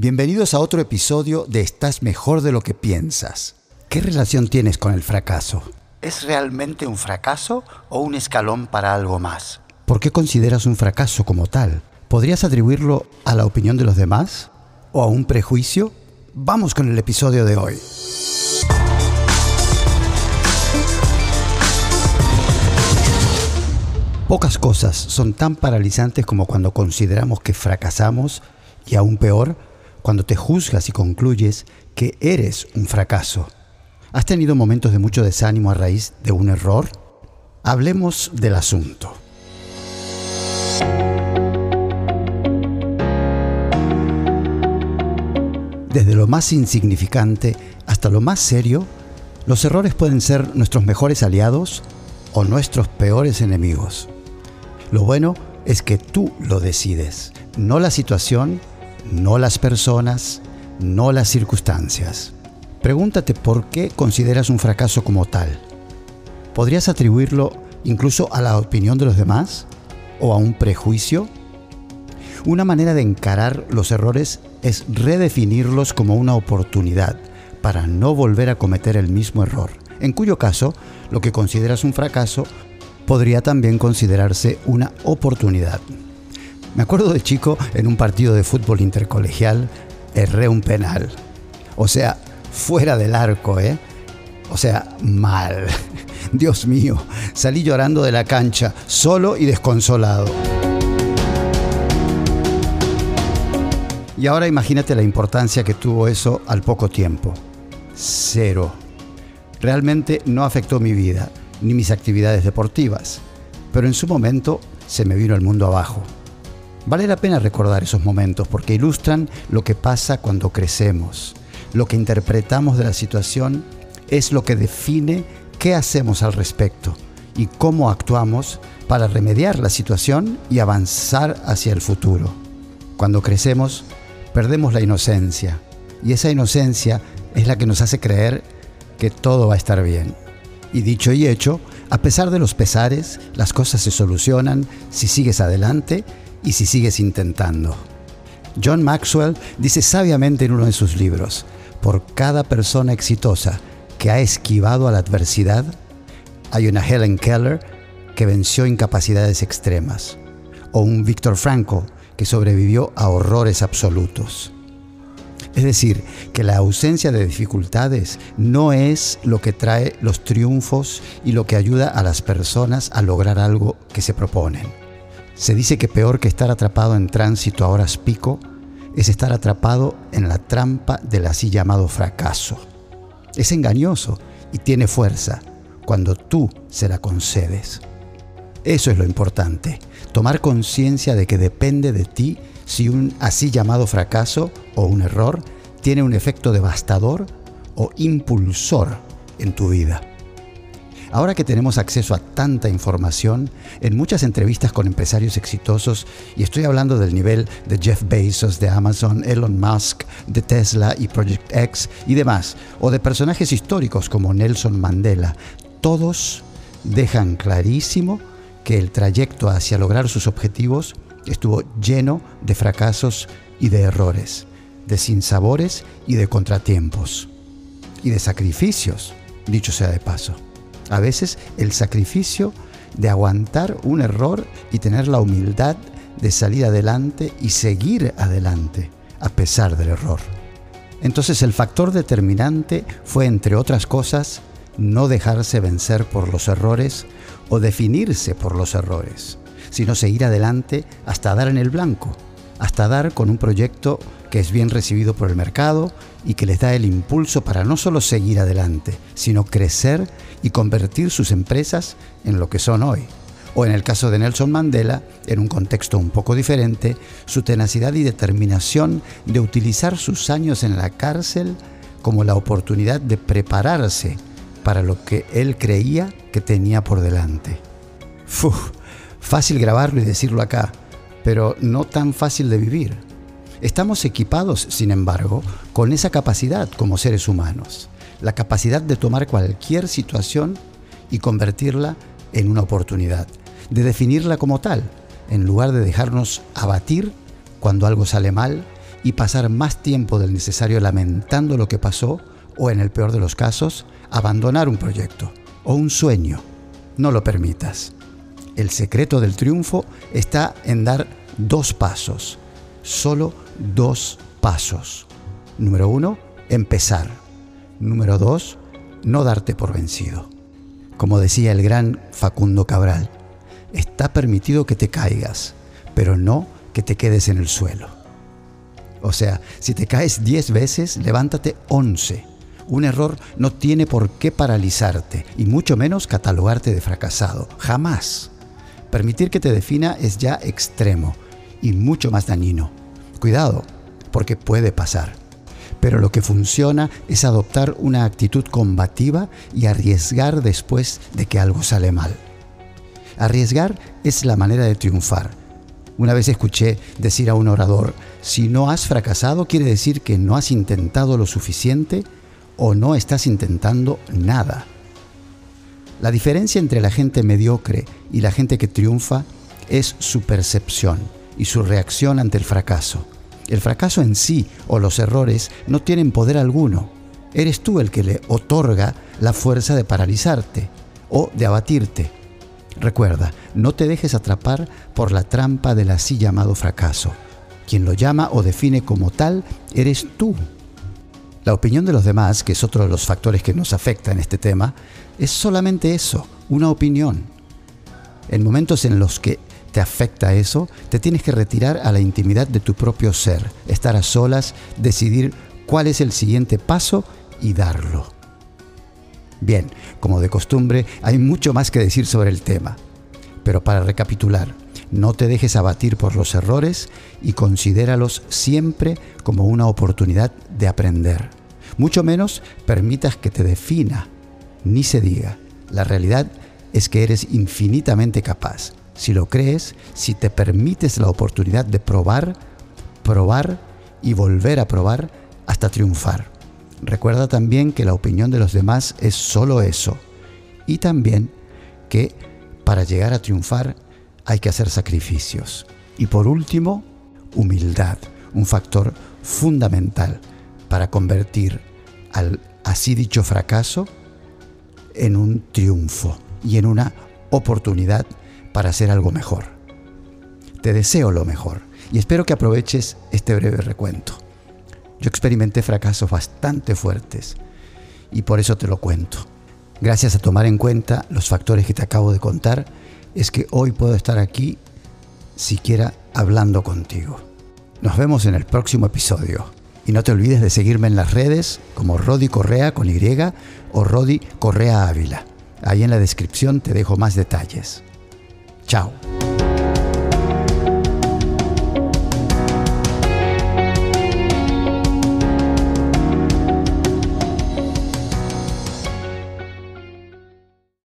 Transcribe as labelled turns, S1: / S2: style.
S1: Bienvenidos a otro episodio de Estás mejor de lo que piensas. ¿Qué relación tienes con el fracaso? ¿Es realmente un fracaso o un escalón para algo más? ¿Por qué consideras un fracaso como tal? ¿Podrías atribuirlo a la opinión de los demás? ¿O a un prejuicio? Vamos con el episodio de hoy. Pocas cosas son tan paralizantes como cuando consideramos que fracasamos y aún peor, cuando te juzgas y concluyes que eres un fracaso. ¿Has tenido momentos de mucho desánimo a raíz de un error? Hablemos del asunto. Desde lo más insignificante hasta lo más serio, los errores pueden ser nuestros mejores aliados o nuestros peores enemigos. Lo bueno es que tú lo decides, no la situación, no las personas, no las circunstancias. Pregúntate por qué consideras un fracaso como tal. ¿Podrías atribuirlo incluso a la opinión de los demás o a un prejuicio? Una manera de encarar los errores es redefinirlos como una oportunidad para no volver a cometer el mismo error, en cuyo caso lo que consideras un fracaso podría también considerarse una oportunidad. Me acuerdo de chico en un partido de fútbol intercolegial, erré un penal. O sea, fuera del arco, ¿eh? O sea, mal. Dios mío, salí llorando de la cancha, solo y desconsolado. Y ahora imagínate la importancia que tuvo eso al poco tiempo. Cero. Realmente no afectó mi vida ni mis actividades deportivas, pero en su momento se me vino el mundo abajo. Vale la pena recordar esos momentos porque ilustran lo que pasa cuando crecemos. Lo que interpretamos de la situación es lo que define qué hacemos al respecto y cómo actuamos para remediar la situación y avanzar hacia el futuro. Cuando crecemos, perdemos la inocencia y esa inocencia es la que nos hace creer que todo va a estar bien. Y dicho y hecho, a pesar de los pesares, las cosas se solucionan si sigues adelante y si sigues intentando. John Maxwell dice sabiamente en uno de sus libros, por cada persona exitosa que ha esquivado a la adversidad, hay una Helen Keller que venció incapacidades extremas, o un Viktor Frankl que sobrevivió a horrores absolutos. Es decir, que la ausencia de dificultades no es lo que trae los triunfos y lo que ayuda a las personas a lograr algo que se proponen. Se dice que peor que estar atrapado en tránsito a horas pico es estar atrapado en la trampa del así llamado fracaso. Es engañoso y tiene fuerza cuando tú se la concedes. Eso es lo importante, tomar conciencia de que depende de ti si un así llamado fracaso o un error tiene un efecto devastador o impulsor en tu vida. Ahora que tenemos acceso a tanta información, en muchas entrevistas con empresarios exitosos, y estoy hablando del nivel de Jeff Bezos, de Amazon, Elon Musk, de Tesla y Project X y demás, o de personajes históricos como Nelson Mandela, todos dejan clarísimo que el trayecto hacia lograr sus objetivos estuvo lleno de fracasos y de errores, de sinsabores y de contratiempos, y de sacrificios, dicho sea de paso. A veces el sacrificio de aguantar un error y tener la humildad de salir adelante y seguir adelante a pesar del error. Entonces el factor determinante fue, entre otras cosas, no dejarse vencer por los errores o definirse por los errores sino seguir adelante hasta dar en el blanco, hasta dar con un proyecto que es bien recibido por el mercado y que les da el impulso para no solo seguir adelante, sino crecer y convertir sus empresas en lo que son hoy. O en el caso de Nelson Mandela, en un contexto un poco diferente, su tenacidad y determinación de utilizar sus años en la cárcel como la oportunidad de prepararse para lo que él creía que tenía por delante. Fácil grabarlo y decirlo acá, pero no tan fácil de vivir. Estamos equipados, sin embargo, con esa capacidad como seres humanos, la capacidad de tomar cualquier situación y convertirla en una oportunidad, de definirla como tal, en lugar de dejarnos abatir cuando algo sale mal y pasar más tiempo del necesario lamentando lo que pasó o, en el peor de los casos, abandonar un proyecto o un sueño. No lo permitas. El secreto del triunfo está en dar dos pasos, solo dos pasos. Número uno, empezar. Número dos, no darte por vencido. Como decía el gran Facundo Cabral, está permitido que te caigas, pero no que te quedes en el suelo. O sea, si te caes 10 veces, levántate 11. Un error no tiene por qué paralizarte y mucho menos catalogarte de fracasado. Jamás. Permitir que te defina es ya extremo y mucho más dañino. Cuidado, porque puede pasar. Pero lo que funciona es adoptar una actitud combativa y arriesgar después de que algo sale mal. Arriesgar es la manera de triunfar. Una vez escuché decir a un orador, si no has fracasado quiere decir que no has intentado lo suficiente o no estás intentando nada. La diferencia entre la gente mediocre y la gente que triunfa es su percepción y su reacción ante el fracaso. El fracaso en sí o los errores no tienen poder alguno. Eres tú el que le otorga la fuerza de paralizarte o de abatirte. Recuerda, no te dejes atrapar por la trampa del así llamado fracaso. Quien lo llama o define como tal eres tú. La opinión de los demás, que es otro de los factores que nos afecta en este tema, es solamente eso, una opinión. En momentos en los que te afecta eso, te tienes que retirar a la intimidad de tu propio ser, estar a solas, decidir cuál es el siguiente paso y darlo. Bien, como de costumbre, hay mucho más que decir sobre el tema. Pero para recapitular, no te dejes abatir por los errores y considéralos siempre como una oportunidad de aprender. Mucho menos permitas que te defina, ni se diga. La realidad es que eres infinitamente capaz si lo crees, si te permites la oportunidad de probar, probar y volver a probar hasta triunfar. Recuerda también que la opinión de los demás es solo eso. Y también que para llegar a triunfar hay que hacer sacrificios. Y por último, humildad, un factor fundamental para convertir al así dicho fracaso en un triunfo y en una oportunidad para hacer algo mejor. Te deseo lo mejor y espero que aproveches este breve recuento. Yo experimenté fracasos bastante fuertes y por eso te lo cuento. Gracias a tomar en cuenta los factores que te acabo de contar, es que hoy puedo estar aquí siquiera hablando contigo. Nos vemos en el próximo episodio. Y no te olvides de seguirme en las redes como Rodi Correa con Y o Rodi Correa Ávila. Ahí en la descripción te dejo más detalles. Chao.